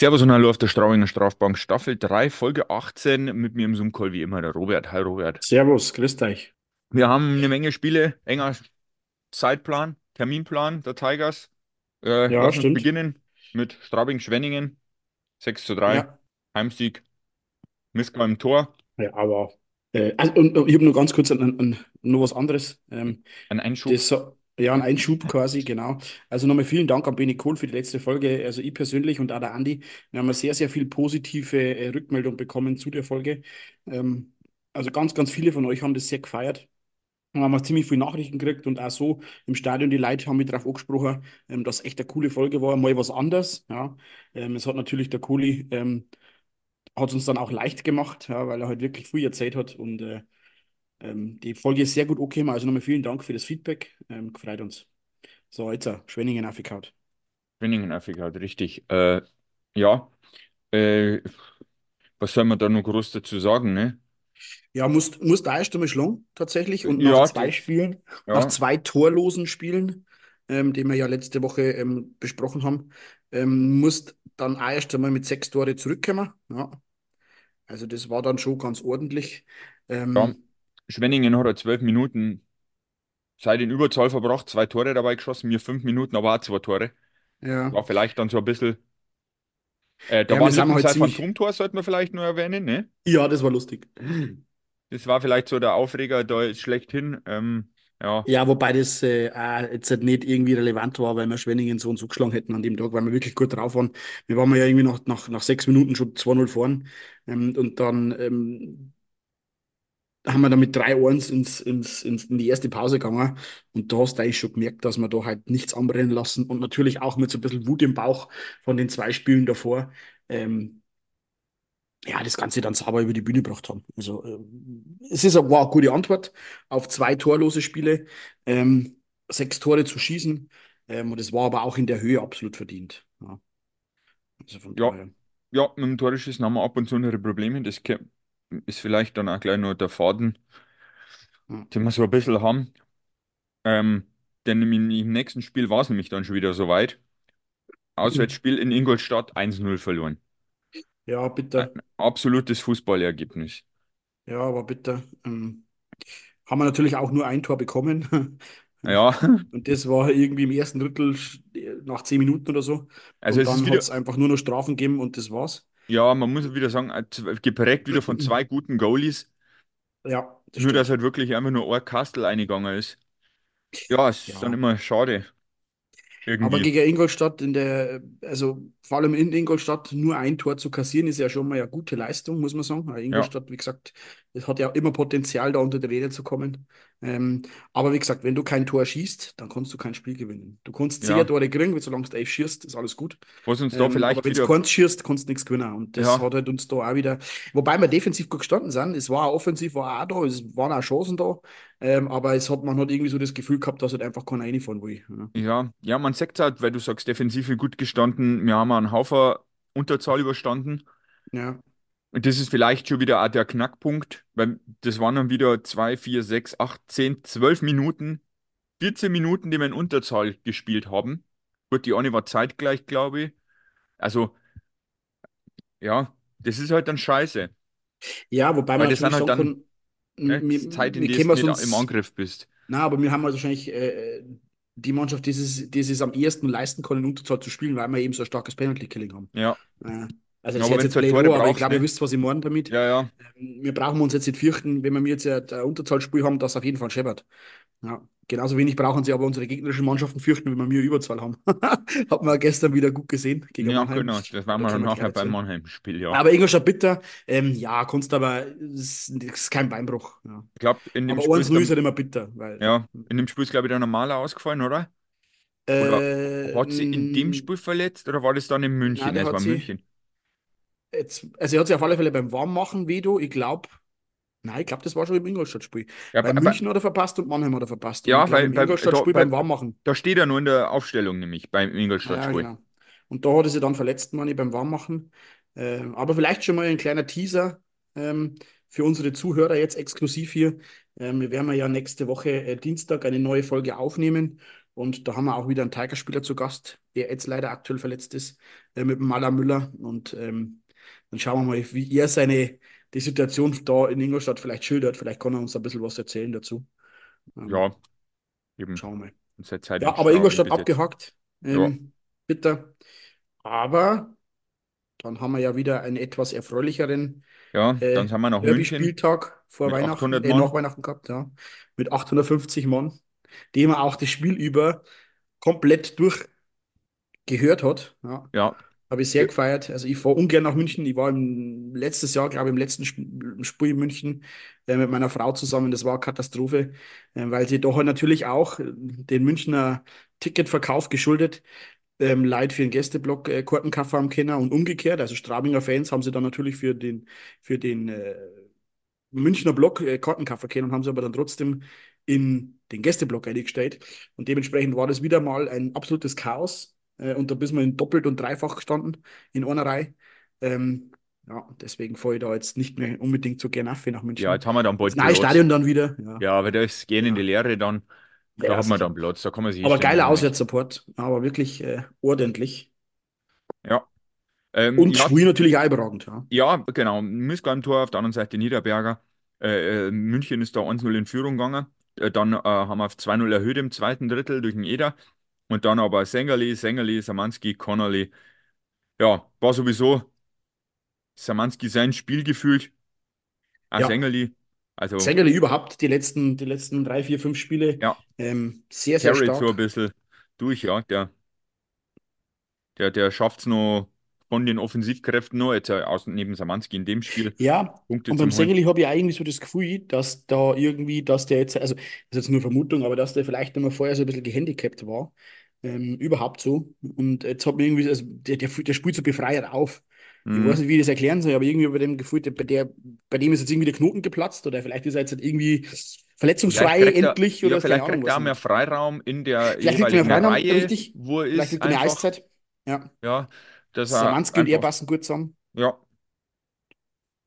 Servus und Hallo auf der Straubinger Strafbank, Staffel 3, Folge 18, mit mir im Zoom-Call wie immer der Robert. Hi Robert. Servus, grüß euch. Wir haben eine Menge Spiele, enger Zeitplan, Terminplan der Tigers. Äh, Ja, lass uns stimmt. beginnen mit Straubing-Schwenningen, 6 zu 3, Ja, Heimsieg, Miska im Tor, ja, aber äh, also, und, und ich habe nur ganz kurz an, an, nur was anderes. Ähm, ein Einschub. das, ja, ein Einschub quasi, genau. Also nochmal vielen Dank an Benny Kohl für die letzte Folge. Also ich persönlich und auch der Andi, wir haben sehr, sehr viel positive äh, Rückmeldung bekommen zu der Folge. Ähm, also ganz, ganz viele von euch haben das sehr gefeiert. Wir haben auch ziemlich viele Nachrichten gekriegt und auch so im Stadion, die Leute haben mich darauf angesprochen, ähm, dass echt eine coole Folge war, mal was anderes. Ja. Ähm, es hat natürlich der Kohli ähm, hat uns dann auch leicht gemacht, ja, weil er halt wirklich viel erzählt hat und äh, ähm, die Folge ist sehr gut angekommen. Also nochmal vielen Dank für das Feedback. Ähm, gefreut uns. So, jetzt uh, Schwenningen aufgekaut. Schwenningen Afrika, richtig. Äh, ja, äh, was soll man da noch groß dazu sagen, ne? Ja, musst, musst da erst einmal schlagen, tatsächlich. Und nach Ja, zwei das, Spielen, nach ja, zwei torlosen Spielen, ähm, die wir ja letzte Woche ähm, besprochen haben, ähm, musst dann auch erst einmal mit sechs Tore zurückkommen. Ja, also das war dann schon ganz ordentlich. ja. Schwenningen hat er zwölf Minuten Zeit in Überzahl verbracht, zwei Tore dabei geschossen, mir fünf Minuten, aber auch zwei Tore. ja. War vielleicht dann so ein bisschen. Äh, da Ja, war ein sind halt ziemlich. Phantomtor, sollte man vielleicht nur erwähnen, ne? Ja, das war lustig. Das war vielleicht so der Aufreger da schlechthin. Ähm, ja, Ja, wobei das äh, jetzt halt nicht irgendwie relevant war, weil wir Schwenningen so und so geschlagen hätten an dem Tag, weil wir wirklich gut drauf waren. Wir waren ja irgendwie nach, nach, nach sechs Minuten schon 2-0 vorn. Ähm, und dann ähm, haben wir dann mit 3-1 ins, ins, ins, in die erste Pause gegangen. Und da hast du eigentlich schon gemerkt, dass wir da halt nichts anbrennen lassen. Und natürlich auch mit so ein bisschen Wut im Bauch von den zwei Spielen davor. Ähm, ja, das Ganze dann sauber über die Bühne gebracht haben. Also, ähm, es ist eine, war eine gute Antwort auf zwei torlose Spiele, ähm, sechs Tore zu schießen. Ähm, und es war aber auch in der Höhe absolut verdient. Ja, also von ja, ja, mit dem Torschießen haben wir ab und zu unsere Probleme. Das ist vielleicht dann auch gleich nur der Faden, Ja. den wir so ein bisschen haben. Ähm, denn im, im nächsten Spiel war es nämlich dann schon wieder soweit. Auswärtsspiel in Ingolstadt 1-0 verloren. Ja, Ein bitte. absolutes Fußballergebnis. Ja, aber bitte. Ähm, haben wir natürlich auch nur ein Tor bekommen. Ja, Und das war irgendwie im ersten Drittel nach zehn Minuten oder so. also Und es ist dann hat wieder, es einfach nur noch Strafen gegeben und das war's. Ja, man muss wieder sagen, äh, geprägt wieder von zwei guten Goalies. Ja, das Nur, dass stimmt. halt wirklich einfach nur ein Kastel eingegangen ist. Ja, es ist dann Ja. immer schade, Aber irgendwie. gegen Ingolstadt in der, also vor allem in Ingolstadt nur ein Tor zu kassieren, ist ja schon mal eine gute Leistung, muss man sagen. Weil Ja, Ingolstadt, wie gesagt, es hat ja immer Potenzial, da unter die Räder zu kommen. Ähm, aber wie gesagt, wenn du kein Tor schießt, dann kannst du kein Spiel gewinnen. Du kannst zehn ja. Tore kriegen, solange du elf schießt, ist alles gut. Was uns da Ähm, aber vielleicht wenn du keins schießt, kannst du nichts gewinnen. Und das ja, hat halt uns da auch wieder, wobei wir defensiv gut gestanden sind, es war auch offensiv, war auch da, es waren auch Chancen da, ähm, aber es hat, man hat irgendwie so das Gefühl gehabt, dass halt einfach keiner reinfahren will. Ja. ja, ja, man sagt halt, weil du sagst, Defensive gut gestanden, wir haben einen Haufen Unterzahl überstanden. Ja. Und das ist vielleicht schon wieder auch der Knackpunkt, weil das waren dann wieder zwei, vier, sechs, acht, zehn, zwölf Minuten, 14 Minuten, die wir in Unterzahl gespielt haben. Gut, die eine war zeitgleich, glaube ich. Also, ja, das ist halt dann scheiße. Ja, wobei man Weil das natürlich halt dann kann, ne, Zeit, in der du im Angriff bist. na, aber wir haben halt wahrscheinlich äh, die Mannschaft, die es, die es am ehesten leisten kann, in Unterzahl zu spielen, weil wir eben so ein starkes Penalty-Killing haben. Ja, Äh, also Ja, das wenn sich jetzt blöd Tore aber ich glaube, ihr ne? wisst, was ich meine damit. Ja, ja, Ähm, Wir brauchen uns jetzt nicht fürchten, wenn wir jetzt ja ein Unterzahlspiel haben, dass auf jeden Fall scheppert. Ja, genauso wenig brauchen sie aber unsere gegnerischen Mannschaften fürchten, wenn wir mehr Überzahl haben. Hat man gestern wieder gut gesehen gegen ja, Mannheim. genau. Das waren Da wir dann nachher beim. Mannheim-Spiel, ja. Aber Ingolstadt bitter, ähm, ja, kannst aber, es ist, ist kein Beinbruch. Ja. Ich glaube, in dem Aber Spiel ist 1-0 der, ist halt immer bitter, weil, ja. ja, in dem Spiel ist, glaube ich, der Normaler ausgefallen, oder? Oder Äh, hat sie in dem Spiel verletzt oder war das dann in München? Es hat war München. Jetzt, also er hat sie auf alle Fälle beim Warmmachen Vedo, ich glaube, nein, ich glaube, das war schon im Ingolstadt-Spiel. Ja, Weil aber, München hat er verpasst und Mannheim hat er verpasst. Ja glaube, weil, im Ingolstadt-Spiel beim Warmmachen. da steht er nur in der Aufstellung, nämlich beim Ja, Ingolstadt-Spiel. genau. Und da hat er sich dann verletzt, meine ich, beim Warmmachen. Ähm, aber vielleicht schon mal ein kleiner Teaser ähm, für unsere Zuhörer jetzt exklusiv hier. Ähm, wir werden ja nächste Woche äh, Dienstag eine neue Folge aufnehmen. Und da haben wir auch wieder einen Tigerspieler zu Gast, der jetzt leider aktuell verletzt ist, äh, mit dem Maler Müller. Und ähm, dann schauen wir mal, wie er seine die Situation da in Ingolstadt vielleicht schildert. Vielleicht kann er uns ein bisschen was erzählen dazu. Ähm, Ja, eben. schauen wir mal. Ja, aber Ingolstadt besetzt. abgehakt. Ja, Ähm, bitter. Aber dann haben wir ja wieder einen etwas erfreulicheren ja, dann äh, sind wir nach München Derby-Spieltag vor Weihnachten, 800 äh, nach. Weihnachten gehabt, ja. Mit 850 Mann, die man auch das Spiel über komplett durchgehört hat. Ja. Ja, Habe ich sehr ge- gefeiert. Also ich fahre ungern nach München. Ich war im, letztes Jahr, glaube ich, im letzten Sp- Spiel in München äh, mit meiner Frau zusammen. Das war eine Katastrophe, äh, weil sie doch natürlich auch den Münchner Ticketverkauf geschuldet ähm, Leute für den Gästeblock äh, Kartenkauf haben können und umgekehrt. Also Strabinger Fans haben sie dann natürlich für den, für den äh, Münchner Block äh, Kartenkauf können und haben sie aber dann trotzdem in den Gästeblock eingestellt. Und dementsprechend war das wieder mal ein absolutes Chaos. Äh, und da bist wir in doppelt und dreifach gestanden in einer Reihe. Ähm, ja, deswegen fahre ich da jetzt nicht mehr unbedingt so gerne nach ja, München. jetzt haben wir dann bald Platz. Stadion dann wieder. Ja, Ja, aber da ist gehen in die ja, Lehre dann. Da ja, hat man dann Platz. Da kann man sich Aber geiler. Auswärtssupport, aber wirklich äh, ordentlich. Ja, ähm, Und ja, Schwui natürlich überragend. Ja. ja, genau. Müßger am Tor, auf der anderen Seite Niederberger. Äh, äh, München ist da 1-0 in Führung gegangen. Äh, dann äh, haben wir auf 2-0 erhöht im zweiten Drittel durch den Eder. Und dann aber Sängerli, Sängerli, Samanski, Connolly. Ja, war sowieso Samanski sein Spiel gefühlt. Auch Ja, Sängerli. Also, Sägerli überhaupt die letzten, die letzten drei, vier, fünf Spiele ja, ähm, sehr, sehr carried so ein stark. bisschen durch, ja. Der, der, der schafft es noch von den Offensivkräften noch, jetzt äh, außen neben Samanski in dem Spiel Ja, Punkte und beim. Sägerli habe ich eigentlich so das Gefühl, dass da irgendwie, dass der jetzt, also das ist jetzt nur Vermutung, aber dass der vielleicht einmal vorher so ein bisschen gehandicapt war. Ähm, überhaupt so. Und jetzt hat man irgendwie, also der, der, der spielt so befreiert auf. Ich weiß Mhm. nicht, wie ich das erklären soll, aber irgendwie bei dem Gefühl, der, bei der, bei dem ist jetzt irgendwie der Knoten geplatzt oder vielleicht ist er jetzt halt irgendwie Vielleicht verletzungsfrei er, endlich ja, oder keine vielleicht kriegt er mehr. Freiraum in der Vielleicht er jeweiligen Freiraum, Reihe, richtig. wo er Vielleicht ist, er mehr einfach, Eiszeit. Ja. ja, dass er Samanski und er passen gut zusammen. ja,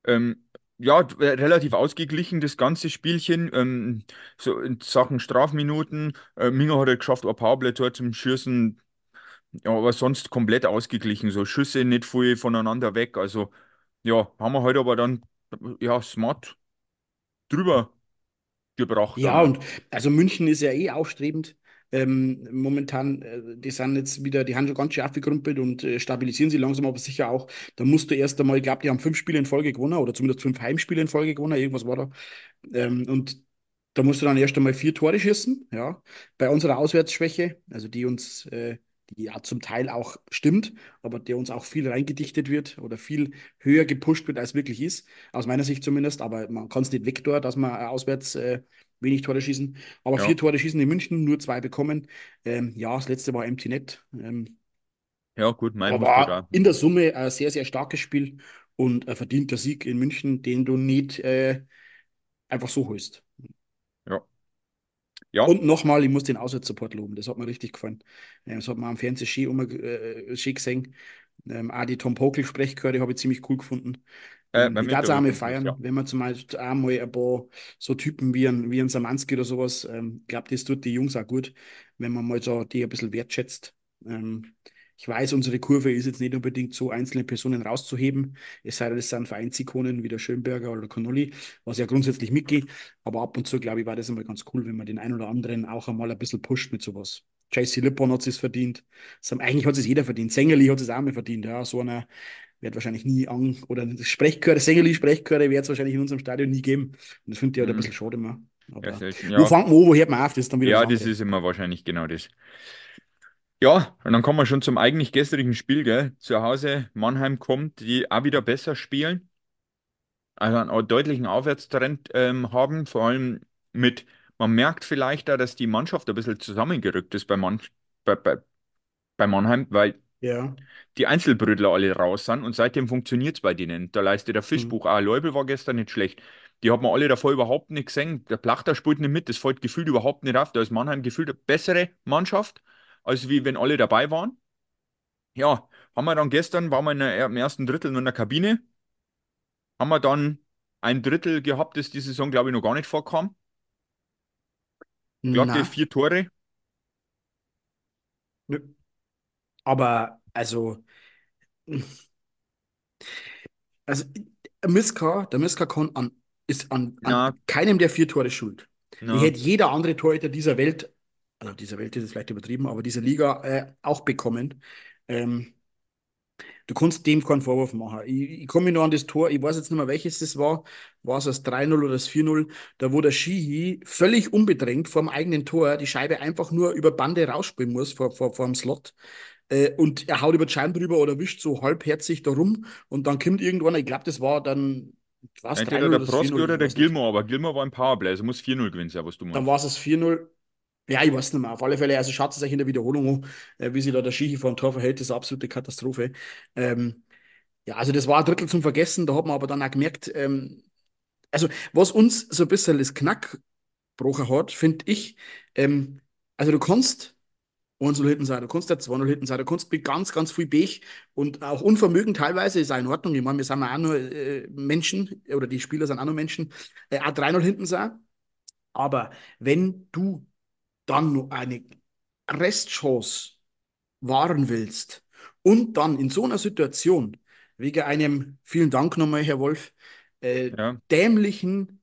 ähm, ja, äh, relativ ausgeglichen, das ganze Spielchen. Ähm, so in Sachen Strafminuten. Äh, Minger hat es geschafft, ein Powerplay-Tor zum Schießen. Ja, aber sonst komplett ausgeglichen. So Schüsse nicht viel voneinander weg. Also, ja, haben wir heute aber dann, ja, smart drüber gebracht Ja, und also München ist ja eh aufstrebend. Ähm, momentan, äh, die sind jetzt wieder, die schon ganz schön aufgerumpelt und äh, stabilisieren sie langsam, aber sicher auch. Da musst du erst einmal, ich glaube, die haben fünf Spiele in Folge gewonnen oder zumindest fünf Heimspiele in Folge gewonnen, irgendwas war da. Ähm, und da musst du dann erst einmal vier Tore schießen, ja, bei unserer Auswärtsschwäche, also die uns, äh, die ja zum Teil auch stimmt, aber der uns auch viel reingedichtet wird oder viel höher gepusht wird, als wirklich ist, aus meiner Sicht zumindest. Aber man kann es nicht wegtun, dass man äh, auswärts äh, wenig Tore schießen. Aber Ja, vier Tore schießen in München, nur zwei bekommen. Ähm, ja, das letzte war Empty Net. Ähm, ja, gut, mein war in der Summe ein sehr, sehr starkes Spiel und ein verdienter Sieg in München, den du nicht äh, einfach so holst. Ja, ja, Und nochmal, ich muss den Auswärtssupport loben. Das hat mir richtig gefallen. Ähm, Das hat man am Fernsehen schön, äh, schön gesehen. Ähm, auch die Tom Pokel-Sprechchöre habe ich ziemlich cool gefunden. Äh, auch mal Hintergrund, feiern, ja. wenn man zum Beispiel auch mal ein paar so Typen wie ein, wie ein Samanski oder sowas, ähm, ich glaube, das tut die Jungs auch gut, wenn man mal so die ein bisschen wertschätzt. Ähm, ich weiß, unsere Kurve ist jetzt nicht unbedingt so, einzelne Personen rauszuheben, es sei denn, es sind Vereinsikonen wie der Schönberger oder der Connolly, was ja grundsätzlich mitgeht. Aber ab und zu, glaube ich, war das immer ganz cool, wenn man den einen oder anderen auch einmal ein bisschen pusht mit sowas. JC Lippon hat es verdient. Das haben, eigentlich hat es jeder verdient. Sängerli hat es auch mal verdient. Ja, so einer wird wahrscheinlich nie an, oder Sprechchöre, Sängerli, Sprechchöre wird es wahrscheinlich in unserem Stadion nie geben. Und das finde ich halt ein Mhm. bisschen schade immer. Ja, Aber selten, wo ja. fängt man an, wo hört man auf? Das ist dann wieder das Ja, das andere. ist immer wahrscheinlich genau das. Ja, und dann kommen wir schon zum eigentlich gestrigen Spiel, gell? Zu Hause, Mannheim kommt, die auch wieder besser spielen, also einen deutlichen Aufwärtstrend ähm, haben, vor allem mit, man merkt vielleicht da, dass die Mannschaft ein bisschen zusammengerückt ist bei, Mann, bei, bei, bei Mannheim, weil Ja. die Einzelbrötler alle raus sind und seitdem funktioniert es bei denen. Da leistet der Hm. Fischbuch, auch Leubel war gestern nicht schlecht. Die hat man alle davor überhaupt nicht gesehen. Der Plachter spielt nicht mit, das fällt gefühlt überhaupt nicht auf. Da ist Mannheim gefühlt eine bessere Mannschaft, als wie wenn alle dabei waren. Ja, haben wir dann gestern, waren wir in der, im ersten Drittel nur in der Kabine, haben wir dann ein Drittel gehabt, das die Saison, glaube ich, noch gar nicht vorkam. Glatte Na, vier Tore. Nö. Aber also, also Miska, der Miska kann an, ist an, an Na, keinem der vier Tore schuld. Die na, hätte jeder andere Torhüter dieser Welt, also dieser Welt ist es vielleicht übertrieben, aber dieser Liga äh, auch bekommen. Ähm, du kannst dem keinen Vorwurf machen. Ich, ich komme nur an das Tor, ich weiß jetzt nicht mehr, welches das war. War es das 3-0 oder das 4-0? Da wo der Shihi völlig unbedrängt vor dem eigenen Tor die Scheibe einfach nur über Bande rausspielen muss vor, vor, vor dem Slot. Äh, und er haut über die Scheiben drüber oder wischt so halbherzig da rum und dann kommt irgendwann, ich glaube, das war dann, was, entweder 3-0 der 4-0, oder der. Gilmore, aber Gilmore war im Powerplay, also muss 4-0 gewinnen sein, was du Dann meinst. war es das 4-0. Ja, ich weiß nicht mehr. Auf alle Fälle, also schaut es euch in der Wiederholung an, äh, wie sich da der Schichi vor dem Tor verhält, das ist eine absolute Katastrophe. Ähm, ja, also das war ein Drittel zum Vergessen, da hat man aber dann auch gemerkt, ähm, also was uns so ein bisschen das Knack gebrochen hat, finde ich, ähm, also du kannst 1-0 hinten sein, du kannst ja 2-0 hinten sein, du kannst mit ganz, ganz viel Pech und auch Unvermögen teilweise, ist auch in Ordnung, ich meine, wir sind auch nur äh, Menschen, oder die Spieler sind auch nur Menschen, äh, auch 3-0 hinten sein, aber wenn du dann noch eine Restchance wahren willst und dann in so einer Situation, wegen einem, vielen Dank nochmal, Herr Wolf, äh, Ja, dämlichen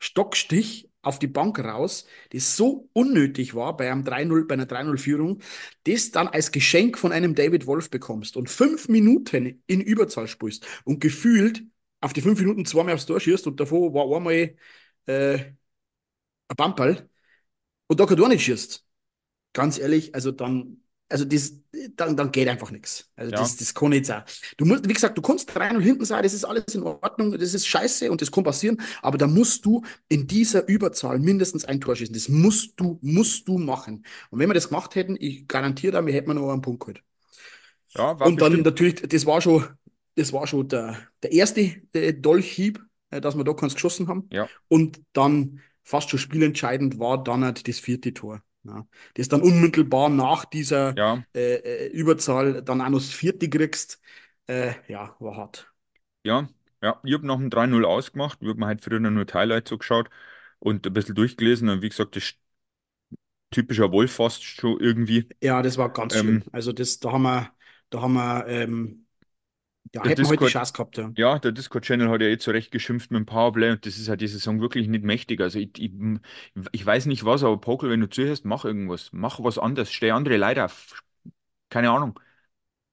Stockstich auf die Bank raus, das so unnötig war bei einem 3-0, bei einer 3-0-Führung, das dann als Geschenk von einem David Wolf bekommst und fünf Minuten in Überzahl spielst und gefühlt auf die fünf Minuten zweimal aufs Tor schießt und davor war einmal äh, ein Bamperl und da kann du auch nicht schießt. Ganz ehrlich, also dann, also das, dann, dann geht einfach nichts. Also ja, das, das kann nicht sein. Du musst, wie gesagt, du kannst 3-0 hinten sein, das ist alles in Ordnung, das ist scheiße und das kann passieren, aber da musst du in dieser Überzahl mindestens ein Tor schießen. Das musst du, musst du machen. Und wenn wir das gemacht hätten, ich garantiere da, wir hätten noch einen Punkt geholt. ja, war Und dann bestimmt, natürlich, das war schon, das war schon der, der erste Dolchhieb, äh, dass wir da keins geschossen haben. ja, Und dann fast schon spielentscheidend war dann halt das vierte Tor. Ja, das dann unmittelbar nach dieser ja, äh, äh, Überzahl dann auch noch das vierte kriegst. Äh, ja, war hart. ja, ja. Ich habe nach dem 3-0 ausgemacht, ich habe mir halt früher nur Highlights so geschaut und ein bisschen durchgelesen und wie gesagt, das typischer Wolf fast schon irgendwie. Ja, das war ganz. Ähm, Also das, da haben wir, da haben wir, ähm, ja, der hätten wir heute die Discord Chance gehabt, ja. Ja, der Discord-Channel hat ja eh zurecht geschimpft mit dem Powerplay und das ist halt diese Saison wirklich nicht mächtig. Also ich, ich, ich weiß nicht was, aber Pokel, wenn du zuhörst, mach irgendwas. Mach was anderes. Stell andere Leute auf. Keine Ahnung.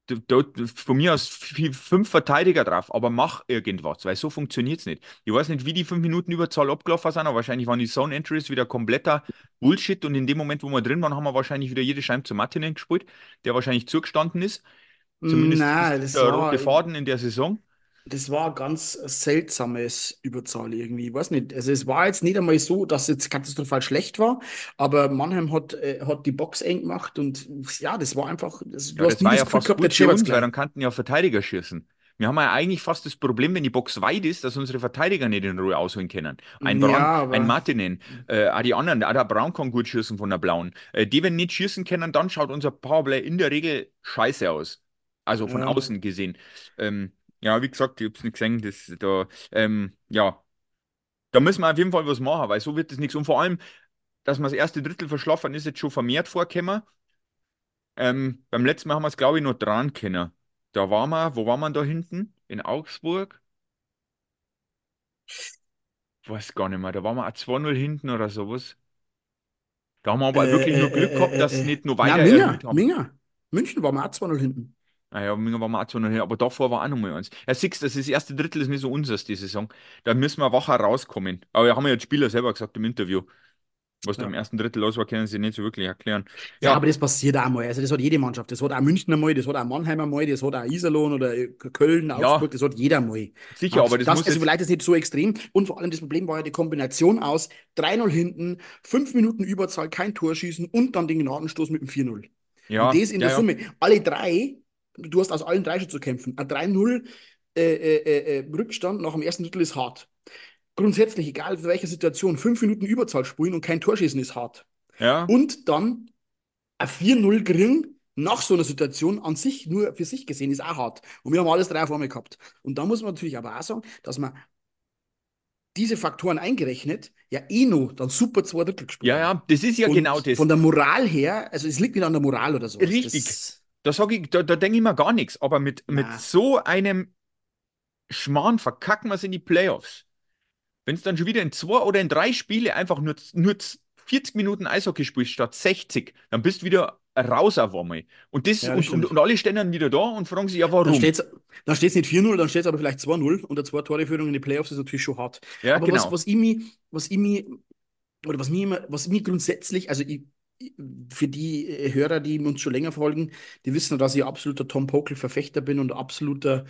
Du- du- Von mir aus f- fünf Verteidiger drauf, aber mach irgendwas, weil so funktioniert es nicht. Ich weiß nicht, wie die fünf Minuten Überzahl abgelaufen sind, aber wahrscheinlich waren die Zone Entries wieder kompletter Bullshit und in dem Moment, wo wir drin waren, haben wir wahrscheinlich wieder jede Scheibe zu Martinen gespielt, der wahrscheinlich zugestanden ist. Zumindest Nein, das der rote Faden in der Saison. Das war ein ganz seltsames Überzahl irgendwie. Ich weiß nicht. Also es war jetzt nicht einmal so, dass es jetzt katastrophal schlecht war, aber Mannheim hat, äh, hat die Box eng gemacht und ja, das war einfach, das, Ja, das war ja fast gehabt, gut für uns, weil dann kannten ja Verteidiger schießen. Wir haben ja eigentlich fast das Problem, wenn die Box weit ist, dass unsere Verteidiger nicht in Ruhe ausholen können. Ein Brand, Ja, ein Martinen, äh, auch die anderen, auch der Braun kann gut schießen von der Blauen. Äh, die, wenn nicht schießen können, dann schaut unser Powerplay in der Regel scheiße aus. Also von ja. außen gesehen. Ähm, ja, wie gesagt, ich hab's nicht gesehen, das da, ähm, ja, da müssen wir auf jeden Fall was machen, weil so wird das nichts. Und vor allem, dass wir das erste Drittel verschlafen, ist jetzt schon vermehrt vorgekommen. Ähm, beim letzten Mal haben wir es, glaube ich, noch dran können. Da waren wir, wo waren wir da hinten? In Augsburg? Weiß gar nicht mehr. Da waren wir auch 2-0 hinten oder sowas. Da haben wir Äh, aber auch wirklich äh, nur Glück gehabt, äh, dass äh, äh. nicht nur Na, weiter Minga, erhöht haben. Minga. München war mal auch 2-0 hinten. Naja, Minga waren wir auch 2-0 hinten, aber davor war auch noch mal eins. Ja, siehst du, das ist das erste Drittel ist nicht so unseres, die Saison. Da müssen wir wacher rauskommen. Aber wir haben ja die Spieler selber gesagt im Interview. Was da im Ja. ersten Drittel los war, können sie nicht so wirklich erklären. Ja, aber Ja, das passiert auch mal. Also das hat jede Mannschaft. Das hat auch München einmal, das hat auch Mannheim einmal, das hat auch Iserlohn oder äh, Köln, Augsburg, ja, das hat jeder mal. sicher, aber das das, muss also jetzt, vielleicht ist nicht so extrem. Und vor allem das Problem war ja die Kombination aus 3-0 hinten, 5 Minuten Überzahl, kein Tor schießen und dann den Gnadenstoß mit dem 4-0. Und ja, das in ja, der ja, Summe, alle drei, du hast aus allen drei schon zu kämpfen. Ein 3-0 äh, äh, äh, Rückstand nach dem ersten Drittel ist hart. Grundsätzlich, egal für welche Situation, 5 Minuten Überzahl spielen und kein Tor schießen ist hart. ja, Und dann ein 4-0 kriegen nach so einer Situation an sich, nur für sich gesehen, ist auch hart. Und wir haben alles drei auf einmal gehabt. Und da muss man natürlich aber auch sagen, dass man diese Faktoren eingerechnet, ja eh noch dann super zwei Drittel gespielt Ja, ja, das ist ja genau Und das. von der Moral her, also es liegt nicht an der Moral oder sowas. Richtig. Das, Da sage ich, da, da denke ich mir gar nichts. Aber mit, mit na, so einem Schmarrn verkacken wir es in die Playoffs. Wenn es dann schon wieder in zwei oder in drei Spiele einfach nur, nur 40 Minuten Eishockey spielst statt 60, dann bist du wieder raus auf einmal. Und, das, ja, das und, und, alle stehen dann wieder da und fragen sich, ja, Dann warum? steht es dann nicht 4-0, dann steht es aber vielleicht 2-0 und eine zwei Tore Führung in die Playoffs ist natürlich schon hart. Ja, Aber was, genau. was ich mir, was ich mir, oder was mir immer, was mir grundsätzlich, also ich- für die äh, Hörer, die uns schon länger folgen, die wissen, dass ich absoluter Tom Pokel-Verfechter bin und absoluter,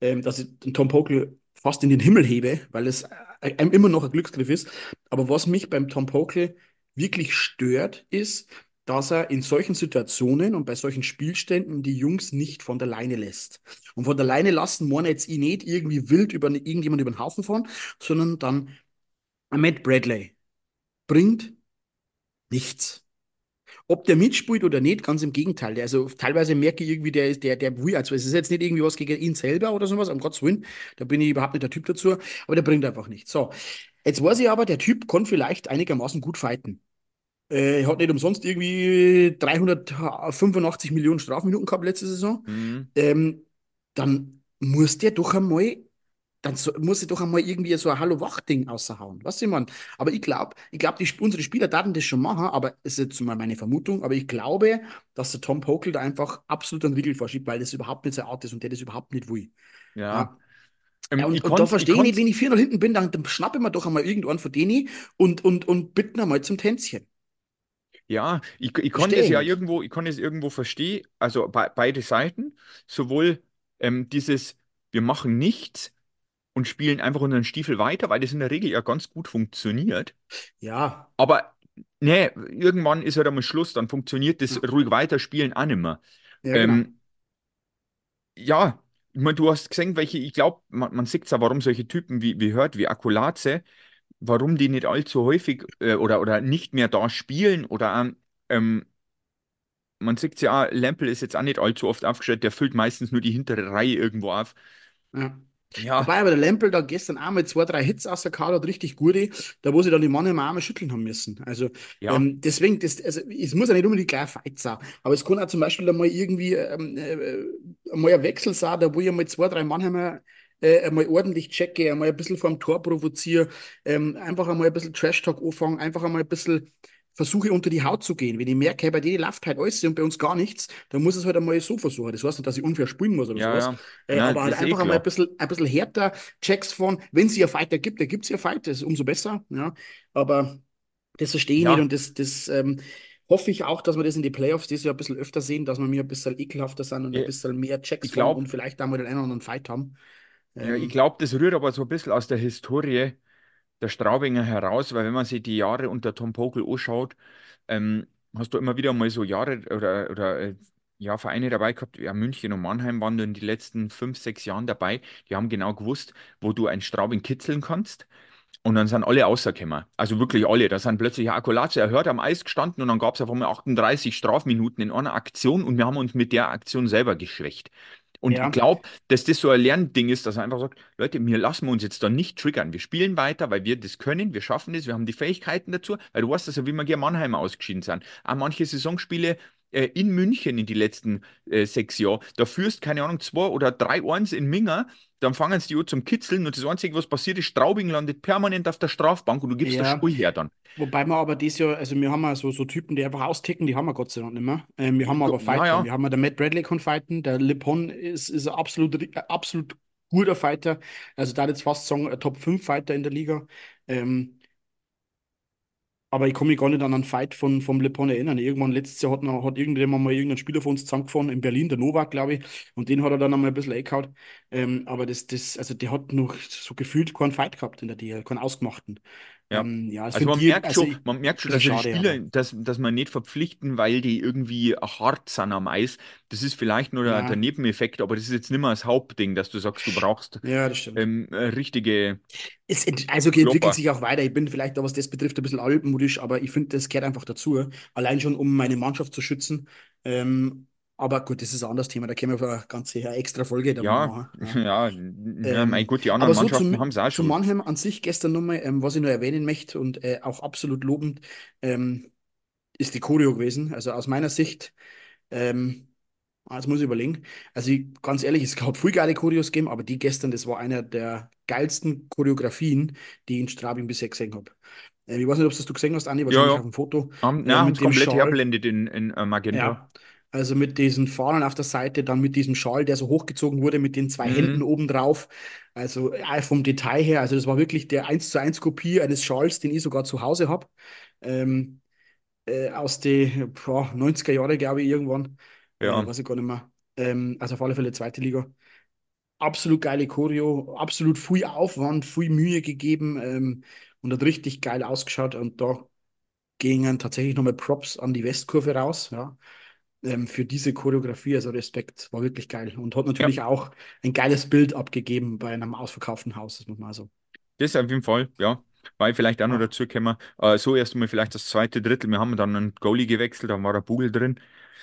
ähm, dass ich Tom Pokel fast in den Himmel hebe, weil es äh, einem immer noch ein Glücksgriff ist. Aber was mich beim Tom Pokel wirklich stört, ist, dass er in solchen Situationen und bei solchen Spielständen die Jungs nicht von der Leine lässt. Und von der Leine lassen, meine jetzt ich nicht irgendwie wild über irgendjemand über den Haufen fahren, sondern dann Matt Bradley bringt nichts. Ob der mitspielt oder nicht, ganz im Gegenteil. Also teilweise merke ich irgendwie, der, der, der will, also es ist jetzt nicht irgendwie was gegen ihn selber oder sowas, um Gottes Willen, da bin ich überhaupt nicht der Typ dazu, aber der bringt einfach nichts. So, jetzt weiß ich aber, der Typ kann vielleicht einigermaßen gut fighten. Äh, er hat nicht umsonst irgendwie 385 Millionen Strafminuten gehabt letzte Saison. Mhm. Ähm, dann muss der doch einmal dann so, muss ich doch einmal irgendwie so ein Hallo-Wach-Ding raushauen. Was ich meine? Aber ich glaube, ich glaube, die, unsere Spieler daten das schon machen, aber es ist jetzt mal meine Vermutung, aber ich glaube, dass der Tom Pokel da einfach absolut einen Riegel vorschiebt, weil das überhaupt nicht seine Art ist und der das überhaupt nicht will. Ja. Ja. Ähm, Ja, Und, und da kann's, ich verstehe ich nicht, wenn ich 4 hinten bin, dann, dann schnappe ich mir doch einmal irgendwann von denen und, und, und bitten einmal zum Tänzchen. ja, ich, ich kann Verstehe das ja irgendwo, ich kann das irgendwo verstehen, also bei, beide Seiten, sowohl ähm, dieses, wir machen nichts und spielen einfach unseren Stiefel weiter, weil das in der Regel ja ganz gut funktioniert. Ja, Aber nee, irgendwann ist halt einmal Schluss, dann funktioniert das ja, ruhig weiterspielen auch nicht mehr. ja, genau. Ähm, ja, ich meine, du hast gesehen, welche, ich glaube, man, man sieht ja, warum solche Typen wie, wie Hört, wie Akulaze, warum die nicht allzu häufig äh, oder, oder nicht mehr da spielen oder ähm, man sieht ja, auch, Lempel ist jetzt auch nicht allzu oft aufgestellt, der füllt meistens nur die hintere Reihe irgendwo auf. Ja. Ja, Wobei aber der Lempel da gestern auch mal zwei, drei Hits aus der Karte hat, richtig gute, da wo sie dann die Mann im Arme schütteln haben müssen. Also ja, ähm, deswegen, das, also, es muss ja nicht unbedingt gleich Fight sein, aber es kann auch zum Beispiel einmal irgendwie ähm, äh, einmal ein Wechsel sein, da wo ich einmal zwei, drei Mannheimer äh, einmal ordentlich checke, einmal ein bisschen vor dem Tor provoziere, ähm, einfach einmal ein bisschen Trash-Talk anfangen, einfach einmal ein bisschen versuche unter die Haut zu gehen. Wenn ich merke, hey, bei denen läuft halt alles und bei uns gar nichts, dann muss es halt einmal so versuchen. Das heißt nicht, dass ich unfair spielen muss oder ja, sowas, ja. äh, Na, aber halt eh einfach einmal ein bisschen, ein bisschen härter Checks von, wenn es ja Fighter gibt, da gibt es ja Fight, das ist umso besser, ja. Aber das verstehe ich nicht Ja, und das, das ähm, hoffe ich auch, dass wir das in die Playoffs dieses Jahr ein bisschen öfter sehen, dass wir mir ein bisschen ekelhafter sind und ein bisschen mehr Checks ich glaube, und vielleicht auch mal den einen oder anderen Fight haben. ja, ich Ähm, glaube, das rührt aber so ein bisschen aus der Historie der Straubinger heraus, weil wenn man sich die Jahre unter Tom Pokel anschaut, ähm, hast du immer wieder mal so Jahre oder, oder äh, ja, Vereine dabei gehabt, ja, München und Mannheim waren in den letzten fünf, sechs Jahren dabei, die haben genau gewusst, wo du ein Straubing kitzeln kannst. Und dann sind alle rausgekommen. Also wirklich alle. Da sind plötzlich Akkulatze erhört am Eis gestanden und dann gab es auf einmal 38 Strafminuten in einer Aktion und wir haben uns mit der Aktion selber geschwächt. Und ich ja, glaube, dass das so ein Lernding ist, dass er einfach sagt, Leute, wir lassen uns jetzt da nicht triggern. Wir spielen weiter, weil wir das können, wir schaffen das, wir haben die Fähigkeiten dazu. Weil du weißt das ja, wie wir gegen Mannheim ausgeschieden sind. Auch manche Saisonspiele äh, in München in die letzten äh, sechs Jahre, da führst, keine Ahnung, zwei oder drei Eins in Minga, dann fangen sie die an zum Kitzeln und das Einzige, was passiert ist, Straubing landet permanent auf der Strafbank und du gibst das ja. Spiel her dann. Wobei wir aber dieses Jahr, also wir haben ja so, so Typen, die einfach austicken, die haben wir Gott sei Dank nicht mehr. Ähm, wir haben aber Fighter. ja, Wir haben ja der Matt Bradley kann fighten, der Lipon ist, ist ein absolut, absolut guter Fighter. Also da jetzt fast sagen, ein Top 5 Fighter in der Liga. Ähm, aber ich kann mich gar nicht an einen Fight von, vom Le Pen erinnern. Irgendwann letztes Jahr hat, hat irgendjemand mal irgendeinen Spieler von uns zusammengefahren, in Berlin, der Novak, glaube ich. Und den hat er dann einmal ein bisschen eingehauen. Ähm, aber das, das, also der hat noch so gefühlt keinen Fight gehabt in der DL, keinen ausgemachten. Ja. Ähm, ja, Also man ich, merkt also schon, ich, man merkt schon, dass wir die schade, Spieler, aber dass, dass man nicht verpflichten, weil die irgendwie hart sind am Eis. Das ist vielleicht nur der, der Nebeneffekt, aber das ist jetzt nicht mehr das Hauptding, dass du sagst, du brauchst ja, ähm, äh, richtige Es ent Eishockey entwickelt sich auch weiter. Ich bin vielleicht, da, was das betrifft, ein bisschen altmodisch, aber ich finde, das gehört einfach dazu. Allein schon, um meine Mannschaft zu schützen. Ähm, Aber gut, das ist ein anderes Thema. Da können wir für eine ganze extra Folge da mal Ja, machen. Ja. ja, ja, mein Ähm, Gott, die anderen so Mannschaften haben es auch zu schon. Mannheim an sich gestern nochmal, ähm, was ich nur erwähnen möchte und äh, auch absolut lobend, ähm, ist die Choreo gewesen. Also aus meiner Sicht, ähm, ah, jetzt muss ich überlegen. Also ich, ganz ehrlich, es gab viel geile Choreos gegeben, aber die gestern, das war einer der geilsten Choreografien, die ich in Straubing bisher gesehen habe. Äh, ich weiß nicht, ob das du gesehen hast, Andi, Ja, wahrscheinlich ja. auf dem Foto, Haben, äh, na, haben mit es komplett Schal. herblendet in, in äh, Magenta. Ja, also mit diesen Fahnen auf der Seite, dann mit diesem Schal, der so hochgezogen wurde, mit den zwei Händen Mhm. oben drauf. Also äh, vom Detail her, also das war wirklich der eins zu eins Kopie eines Schals, den ich sogar zu Hause habe. Ähm, äh, aus den boah, 90er Jahre, glaube ich, irgendwann. Äh, Ja, weiß ich gar nicht mehr. Ähm, also auf alle Fälle zweite Liga. Absolut geile Choreo, absolut viel Aufwand, viel Mühe gegeben ähm, und hat richtig geil ausgeschaut. Und da gingen tatsächlich nochmal Props an die Westkurve raus. Ja ähm, für diese Choreografie, also Respekt, war wirklich geil und hat ja, natürlich auch ein geiles Bild abgegeben bei einem ausverkauften Haus, das muss man so. das auf jeden Fall, ja. Weil vielleicht auch noch Ja, dazu kommen, äh, so erst mal vielleicht das zweite Drittel. Wir haben dann einen Goalie gewechselt, da war der Bugel drin.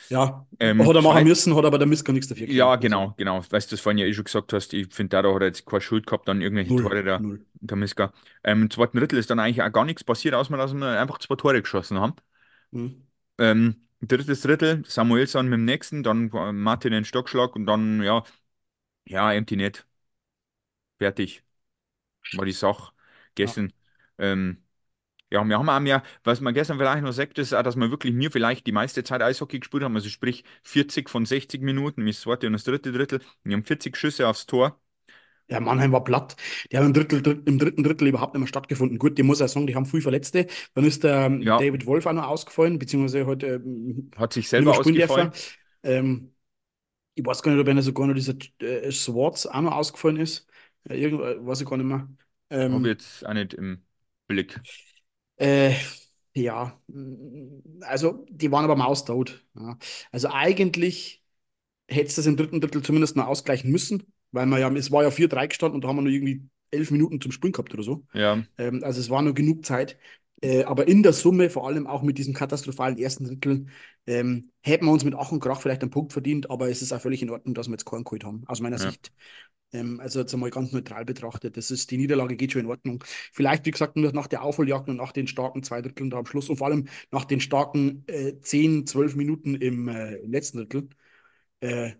ja Ähm, hat er machen müssen, hat aber der Mist gar nichts dafür ja, können. Also genau, genau. Weißt du, das vorhin ja eh schon gesagt hast, ich finde, da hat er jetzt keine Schuld gehabt an irgendwelche null, Tore da, null. der Miska. Ähm, im zweiten Drittel ist dann eigentlich auch gar nichts passiert, außer dass wir einfach zwei Tore geschossen haben. Hm. Ähm, drittes Drittel, Samuelsson mit dem nächsten, dann äh, Martin den Stockschlag und dann, ja, ja, Empty Net. Fertig. War die Sache Ja. gegessen. Ähm, ja, wir haben auch mehr, was man gestern vielleicht noch sagt, ist auch, dass wir wirklich mir vielleicht die meiste Zeit Eishockey gespielt haben. Also sprich 40 von 60 Minuten, das zweite und das dritte Drittel. Wir haben 40 Schüsse aufs Tor. Ja, Mannheim war platt. Die haben im, Drittel, dritt, im dritten Drittel überhaupt nicht mehr stattgefunden. Gut, die muss auch sagen, die haben viel Verletzte. Dann ist der ähm, Ja, David Wolf auch noch ausgefallen, beziehungsweise heute ähm, hat sich selber ausgefallen. Ähm, ich weiß gar nicht, ob einer sogar noch dieser äh, Swartz auch noch ausgefallen ist. Äh, irgend, äh, weiß ich gar nicht mehr. Habe Ähm, jetzt auch nicht im Blick. Äh, ja, mm, also die waren aber maustot. Ja. Also eigentlich hätte es das im dritten Drittel zumindest noch ausgleichen müssen, weil man ja, es war ja 4-3 gestanden und da haben wir nur irgendwie elf Minuten zum Spielen gehabt oder so. Ja, Ähm, also es war nur genug Zeit. Äh, aber in der Summe, vor allem auch mit diesem katastrophalen ersten Drittel, ähm, hätten wir uns mit Ach und Krach vielleicht einen Punkt verdient, aber es ist auch völlig in Ordnung, dass wir jetzt keinen geholt haben, aus meiner ja. Sicht. Ähm, also jetzt einmal ganz neutral betrachtet. Das ist, die Niederlage geht schon in Ordnung. Vielleicht, wie gesagt, nur nach der Aufholjagd und nach den starken zwei Dritteln da am Schluss und vor allem nach den starken äh, 10, 12 Minuten im, äh, im letzten Drittel, äh,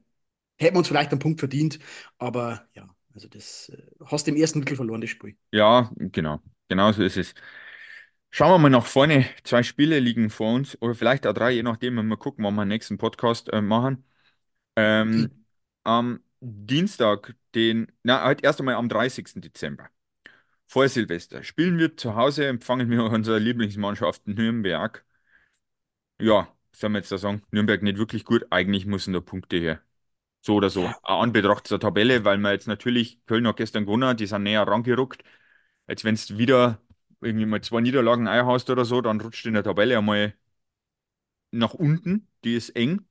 hätten wir uns vielleicht einen Punkt verdient. Aber ja, also das äh, hast im ersten Drittel verloren, das Spiel. Ja, genau. Genau so ist es. Schauen wir mal nach vorne. Zwei Spiele liegen vor uns, oder vielleicht auch drei, je nachdem, wenn wir gucken, wann wir den nächsten Podcast äh, machen. Ähm, am Dienstag, den, na, halt erst einmal am 30. Dezember, vor Silvester, spielen wir zu Hause, empfangen wir unsere Lieblingsmannschaft Nürnberg. Ja, soll man jetzt da sagen, Nürnberg nicht wirklich gut, eigentlich müssen da Punkte her. So oder so. Auch An Betracht der Tabelle, weil man jetzt natürlich, Köln hat gestern gewonnen, die sind näher rangerückt. Jetzt, wenn du wieder irgendwie mal zwei Niederlagen einhaust oder so, dann rutscht in der Tabelle einmal nach unten. Die ist eng.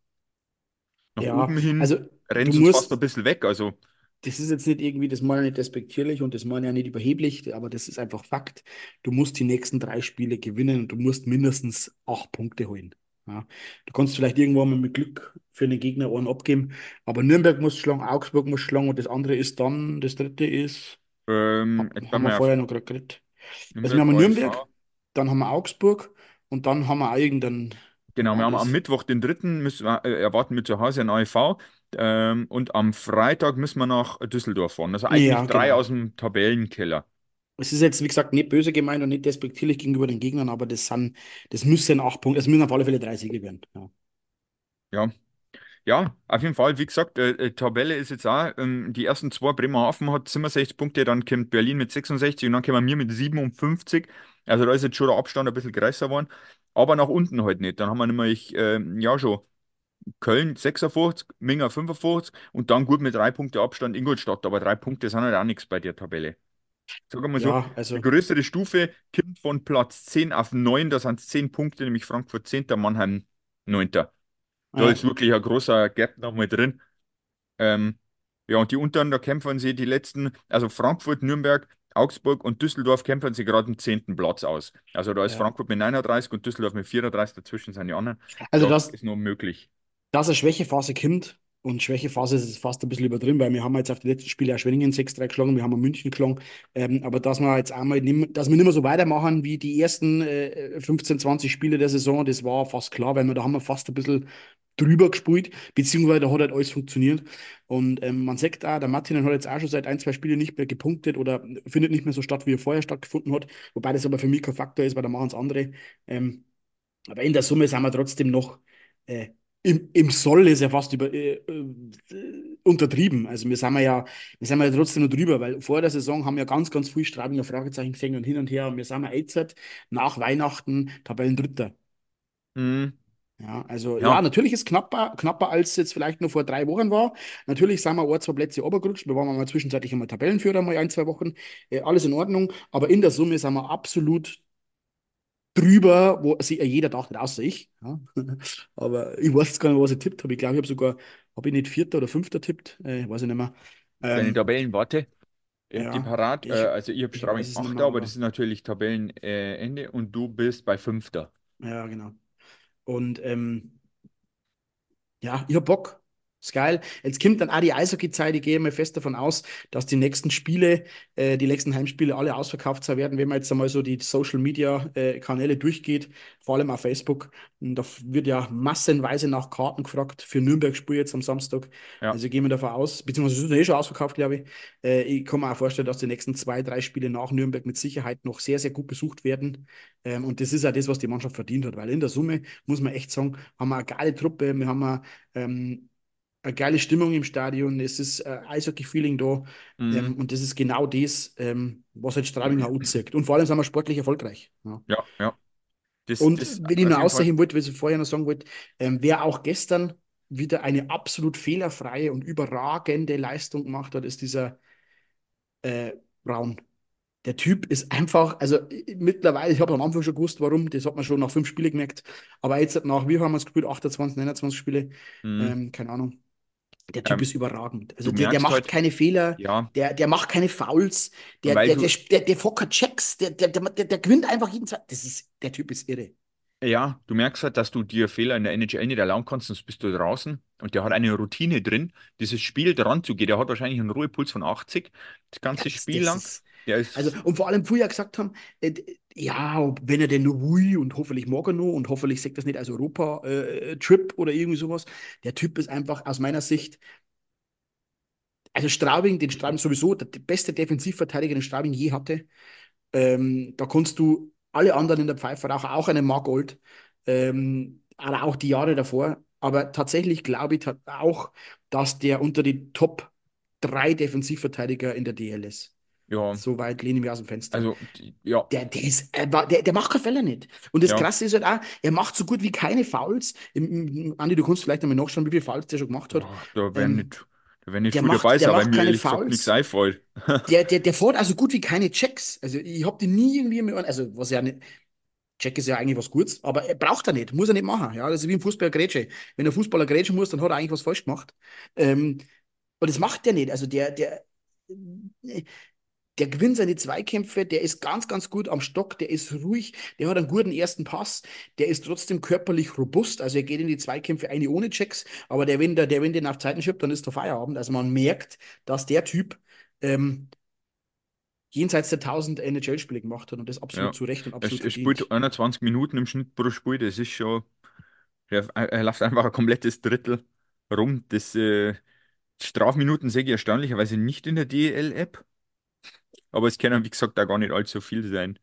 Nach ja, oben hin also du rennt uns fast ein bisschen weg. Also, das ist jetzt nicht irgendwie, das meine ich nicht despektierlich und das meine ich auch nicht überheblich, aber das ist einfach Fakt. Du musst die nächsten drei Spiele gewinnen und du musst mindestens acht Punkte holen. Ja. Du kannst vielleicht irgendwann mal mit Glück für einen Gegner einen abgeben, aber Nürnberg muss schlagen, Augsburg muss schlagen und das andere ist dann, das dritte ist, ähm, hab- haben wir vorher noch gerade geredet. Also wir haben Nürnberg, ASV. dann haben wir Augsburg und dann haben wir irgendeinen, wer Genau, wir haben am? Mittwoch, den dritten, müssen wir, äh, erwarten wir zu Hause ein AEV. Ähm, und am Freitag müssen wir nach Düsseldorf fahren. Also eigentlich Ja, drei genau. aus dem Tabellenkeller. Es ist jetzt, wie gesagt, nicht böse gemeint und nicht despektierlich gegenüber den Gegnern, aber das sind, das müssen acht Punkte, es müssen auf alle Fälle drei Siege werden. Ja. Ja, Ja, auf jeden Fall. Wie gesagt, äh, äh, Tabelle ist jetzt auch, ähm, die ersten zwei, Bremerhaven hat 67 Punkte, dann kommt Berlin mit 66 und dann kommen wir mit 57. Also da ist jetzt schon der Abstand ein bisschen größer geworden, aber nach unten halt nicht. Dann haben wir nämlich, ähm, ja schon, Köln 56, Minga 55 und dann gut mit drei Punkte Abstand Ingolstadt, aber drei Punkte sind halt auch nichts bei der Tabelle. Sagen wir mal so, Ja, die also, größere Stufe kommt von Platz 10 auf 9, da sind es 10 Punkte, nämlich Frankfurt 10., Mannheim 9. Da ist ja, wirklich ein großer Gap nochmal drin. Ähm, ja, und die unteren, da kämpfen sie die letzten, also Frankfurt, Nürnberg, Augsburg und Düsseldorf kämpfen sie gerade den zehnten Platz aus. Also da ist ja. Frankfurt mit 39 und Düsseldorf mit 34, dazwischen sind die anderen. Also Da das, ist noch möglich. dass eine Schwächephase kommt. Und Schwächephase ist fast ein bisschen übertrieben, weil wir haben jetzt auf die letzten Spiele auch Schwenningen 6-3 geschlagen, wir haben auch München geschlagen. Ähm, aber dass wir jetzt einmal nimm, dass wir nicht mehr so weitermachen wie die ersten äh, 15, 20 Spiele der Saison, das war fast klar, weil wir da haben wir fast ein bisschen drüber gespielt, beziehungsweise da hat halt alles funktioniert. Und ähm, man sagt auch, der Martin hat jetzt auch schon seit ein, zwei Spielen nicht mehr gepunktet oder findet nicht mehr so statt, wie er vorher stattgefunden hat. Wobei das aber für mich kein Faktor ist, weil da machen es andere. Ähm, aber in der Summe sind wir trotzdem noch äh, im, im Soll ist ja fast über, äh, äh, untertrieben. Also wir sind ja, wir sind ja trotzdem noch drüber, weil vor der Saison haben wir ganz, ganz viel Straubinger Fragezeichen gesehen und hin und her. Und wir sind ja jetzt nach Weihnachten Tabellendritter. Mhm. Ja, also ja, Ja, natürlich ist knapper, knapper als jetzt vielleicht nur vor drei Wochen war. Natürlich sind wir ein, zwei Plätze obergerutscht. Wir waren mal zwischenzeitlich einmal Tabellenführer, mal ein, zwei Wochen. Äh, alles in Ordnung. Aber in der Summe sind wir absolut drüber, wo sich jeder dachte, außer ich. Ja. Aber ich weiß jetzt gar nicht, was ich tippt habe. Ich glaube, ich habe sogar, habe ich nicht Vierter oder Fünfter tippt? Äh, weiß ich nicht mehr. deine Ähm, Tabellenwarte. Ich habe die ja, parat. Äh, ich, also ich habe Straubing 8. aber das ist natürlich Tabellenende äh, und du bist bei 5. ja, genau. Und ähm, Ja, ich hab Bock. Ist geil. Jetzt kommt dann auch die Eishockey-Zeit. Ich gehe mal fest davon aus, dass die nächsten Spiele, äh, die nächsten Heimspiele alle ausverkauft sein werden, wenn man jetzt einmal so die Social-Media-Kanäle durchgeht, vor allem auf Facebook. Und da wird ja massenweise nach Karten gefragt für Nürnberg-Spiel jetzt am Samstag. Ja. Also gehen wir davon aus, beziehungsweise es ist eh schon ausverkauft, glaube ich. Äh, ich kann mir auch vorstellen, dass die nächsten zwei, drei Spiele nach Nürnberg mit Sicherheit noch sehr, sehr gut besucht werden. Ähm, und das ist auch das, was die Mannschaft verdient hat, weil in der Summe, muss man echt sagen, haben wir eine geile Truppe, wir haben eine, ähm, eine geile Stimmung im Stadion, es ist äh, Eishockey-Feeling da ähm, Mhm. und das ist genau das, ähm, was halt Straubing auch zeigt. Und vor allem sind wir sportlich erfolgreich. Ja. Ja, ja. Das, Und das wenn ich Fall. aussehen wollte, was ich vorher noch sagen wollte, ähm, wer auch gestern wieder eine absolut fehlerfreie und überragende Leistung gemacht hat, ist dieser äh, Braun. Der Typ ist einfach, also äh, mittlerweile, ich habe am Anfang schon gewusst, warum, das hat man schon nach fünf Spielen gemerkt, aber jetzt nach, wie haben wir es gespielt, 28, 29 Spiele, Mhm. ähm, keine Ahnung. Der Typ Ähm, ist überragend. Also der, der macht halt, keine Fehler, ja, der, der macht keine Fouls, der, der, der, der, der Fokker Checks, der, der, der, der, gewinnt einfach jeden Zeit. Das ist, der Typ ist irre. ja, du merkst halt, dass du dir Fehler in der NHL nicht erlauben kannst, sonst bist du draußen. Und der hat eine Routine drin, dieses Spiel dran zu gehen. Der hat wahrscheinlich einen Ruhepuls von 80, das Ja, ganze das, Spiel das lang. ist. Also, und vor allem früher gesagt haben, äh, ja, wenn er denn nur will und hoffentlich mag er noch und hoffentlich sagt das nicht als Europa-Trip oder irgendwie sowas. Der Typ ist einfach aus meiner Sicht, also Straubing, den Straubing sowieso, der, der beste Defensivverteidiger, den Straubing je hatte. Ähm, da kannst du alle anderen in der Pfeife, auch, auch einen Mark Old, ähm, aber auch die Jahre davor. Aber tatsächlich glaube ich auch, dass der unter die Top drei Defensivverteidiger in der DL ist. Ja, So weit lehne ich mich aus dem Fenster. also, ja, Der, der, ist, äh, der, der macht keine Fehler nicht. Und das ja. Krasse ist halt auch, er macht so gut wie keine Fouls. Andi, du kannst vielleicht einmal nachschauen, wie viele Fouls der schon gemacht hat. Boah, da werden Ähm, nicht, da werden nicht der viel dabei macht, der sein, weil macht mir keine nichts einfällt. Der, der, der fährt also gut wie keine Checks. Also ich habe die nie irgendwie mehr, also was ja nicht, Check ist ja eigentlich was Gutes, aber er braucht er nicht, muss er nicht machen. Ja, das ist wie ein Fußballer Grätsche. Wenn der Fußballer grätschen muss, dann hat er eigentlich was falsch gemacht. Ähm, und das macht der nicht. Also der, der, der gewinnt seine Zweikämpfe, der ist ganz, ganz gut am Stock, der ist ruhig, der hat einen guten ersten Pass, der ist trotzdem körperlich robust, also er geht in die Zweikämpfe eine ohne Checks, aber der, wenn der, der, wenn den auf Zeiten schippt, dann ist der Feierabend. Also man merkt, dass der Typ ähm, jenseits der 1000 NHL-Spiele gemacht hat und das absolut Ja, zu Recht und er, absolut er spielt verdient. 21 Minuten im Schnitt pro Spiel, das ist schon, er, er läuft einfach ein komplettes Drittel rum. Das, äh, Strafminuten sehe ich erstaunlicherweise nicht in der DEL-App, aber es können, wie gesagt, da gar nicht allzu viel sein.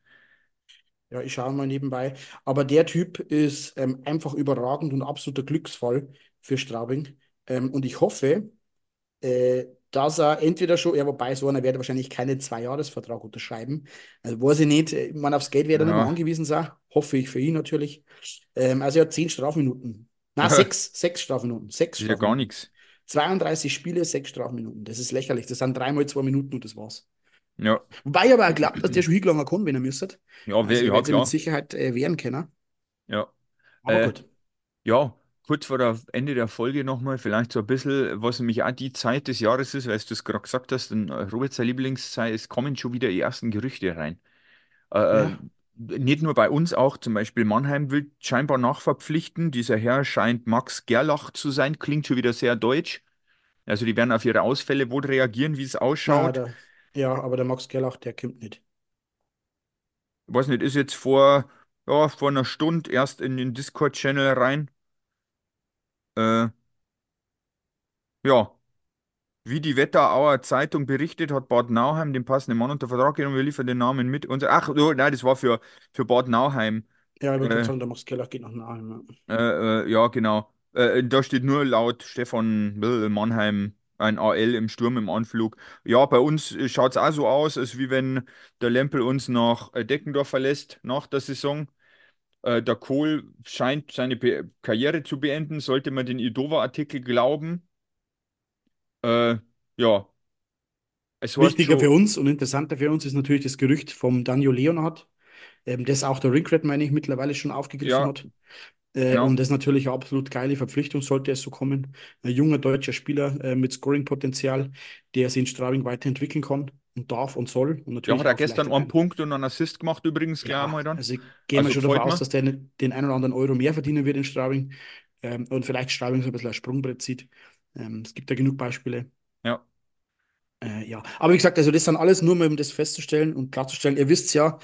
Ja, ich schaue mal nebenbei. Aber der Typ ist ähm, einfach überragend und absoluter Glücksfall für Straubing. Ähm, und ich hoffe, äh, dass er entweder schon, ja, wobei so einer werde wahrscheinlich keinen Zweijahresvertrag unterschreiben. Also weiß ich nicht, man aufs Geld wird er nicht mehr Ja, angewiesen sein. Hoffe ich für ihn natürlich. Ähm, also er hat zehn Strafminuten. Na, das sechs, sechs Strafminuten. Sechs ist ja gar Strafminuten. nichts. 32 Spiele, sechs Strafminuten. Das ist lächerlich. Das sind dreimal zwei Minuten und das war's. Ja, Wobei ich aber auch glaube, dass der schon hingelangen kann, wenn er müsste. ja, wer, Also ja sich mit klar. Sicherheit äh, wehren können. Ja. Aber Äh, gut. ja, kurz vor der Ende der Folge nochmal, vielleicht so ein bisschen, was nämlich auch die Zeit des Jahres ist, weil du es gerade gesagt hast, denn äh, Robert seine Lieblingszeit, es kommen schon wieder die ersten Gerüchte rein. Äh, äh, Ja. nicht nur bei uns auch, zum Beispiel Mannheim will scheinbar nachverpflichten. Dieser Herr scheint Max Gerlach zu sein, klingt schon wieder sehr deutsch. Also die werden auf ihre Ausfälle wohl reagieren, wie es ausschaut. der, ja, aber der Max Gerlach, der kommt nicht. weiß nicht, ist jetzt vor, ja, vor einer Stunde erst in den Discord-Channel rein. Äh, ja, wie die Wetterauer Zeitung berichtet, hat Bad Nauheim den passenden Mann unter Vertrag genommen. Wir liefern den Namen mit. Unser, ach, oh, nein, das war für, für Bad Nauheim. Ja, ich gerade Äh, sagen, der Max Gerlach geht nach Nahen. Ja. äh, äh, ja, genau. Äh, da steht nur laut Stefan Will Mannheim ein AL im Sturm im Anflug. Ja, bei uns schaut es auch so aus, als wie wenn der Lempel uns nach äh, Deckendorf verlässt nach der Saison. Äh, der Kohl scheint seine Be Karriere zu beenden, sollte man den Idova-Artikel glauben. Äh, ja, es Wichtiger schon, für uns und interessanter für uns ist natürlich das Gerücht vom Daniel Leonhardt, ähm, das auch der Ringcred, meine ich, mittlerweile schon aufgegriffen ja, hat. Äh, genau. und das ist natürlich eine absolut geile Verpflichtung, sollte es so kommen. Ein junger deutscher Spieler äh, mit Scoring-Potenzial, der sich in Straubing weiterentwickeln kann und darf und soll und Ja, hat natürlich er gestern einen ein, Punkt und einen Assist gemacht, übrigens gleich ja, einmal dann. also gehen wir Also schon davon aus, dass der den einen oder anderen Euro mehr verdienen wird in Straubing ähm, und vielleicht Straubing so ein bisschen ein Sprungbrett zieht. Ähm, es gibt da genug Beispiele. Ja, Äh, ja, aber wie gesagt, also das sind alles nur mal, um das festzustellen und klarzustellen. Ihr wisst ja,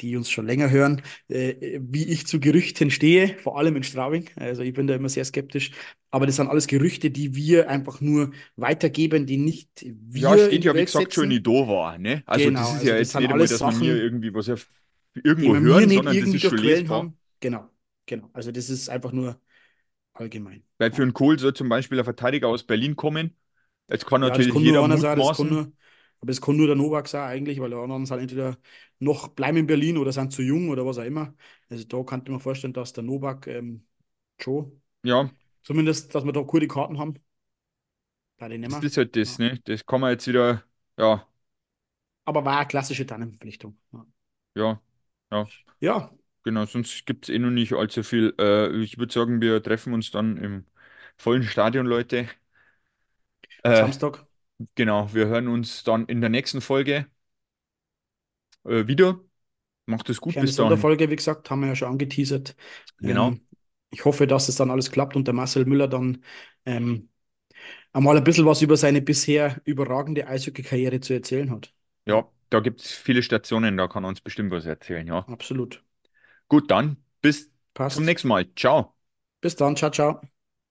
die uns schon länger hören, äh, wie ich zu Gerüchten stehe, vor allem in Straubing. Also ich bin da immer sehr skeptisch. Aber das sind alles Gerüchte, die wir einfach nur weitergeben, die nicht ja, wir in steht ja, wie gesagt, schon in setzen. Idova, ne? Also das Genau, ist also ja das jetzt nicht einmal, dass wir mir Sachen, irgendwie was auf- irgendwo hören, sondern das ist schon Quellen lesbar. haben. Genau, genau. Also das ist einfach nur allgemein. Weil für Ja. einen Kohl soll zum Beispiel ein Verteidiger aus Berlin kommen. Jetzt kann Ja, das natürlich nur jeder das mutmaßen. Aber das kann nur der Novak sein eigentlich, weil die anderen sind entweder noch bleiben in Berlin oder sind zu jung oder was auch immer. Also da könnte ich mir vorstellen, dass der Novak ähm, schon, Ja, zumindest, dass wir da gute Karten haben. Da den das ist halt das, Ja. ne? Das kann man jetzt wieder, ja, Aber war eine klassische Tannenverpflichtung. Ja. ja, ja. ja, Genau, sonst gibt es eh noch nicht allzu viel. Äh, ich würde sagen, wir treffen uns dann im vollen Stadion, Leute. Äh, Samstag. Genau, wir hören uns dann in der nächsten Folge äh, wieder. Macht es gut Kleine bis dahin. Sonderfolge, wie gesagt, haben wir ja schon angeteasert. Genau. Ähm, ich hoffe, dass es dann alles klappt und der Marcel Müller dann ähm, einmal ein bisschen was über seine bisher überragende Eishockey-Karriere zu erzählen hat. Ja, da gibt es viele Stationen, da kann er uns bestimmt was erzählen, ja. absolut. Gut, dann bis zum Passt. nächsten Mal. Ciao. Bis dann. Ciao, ciao.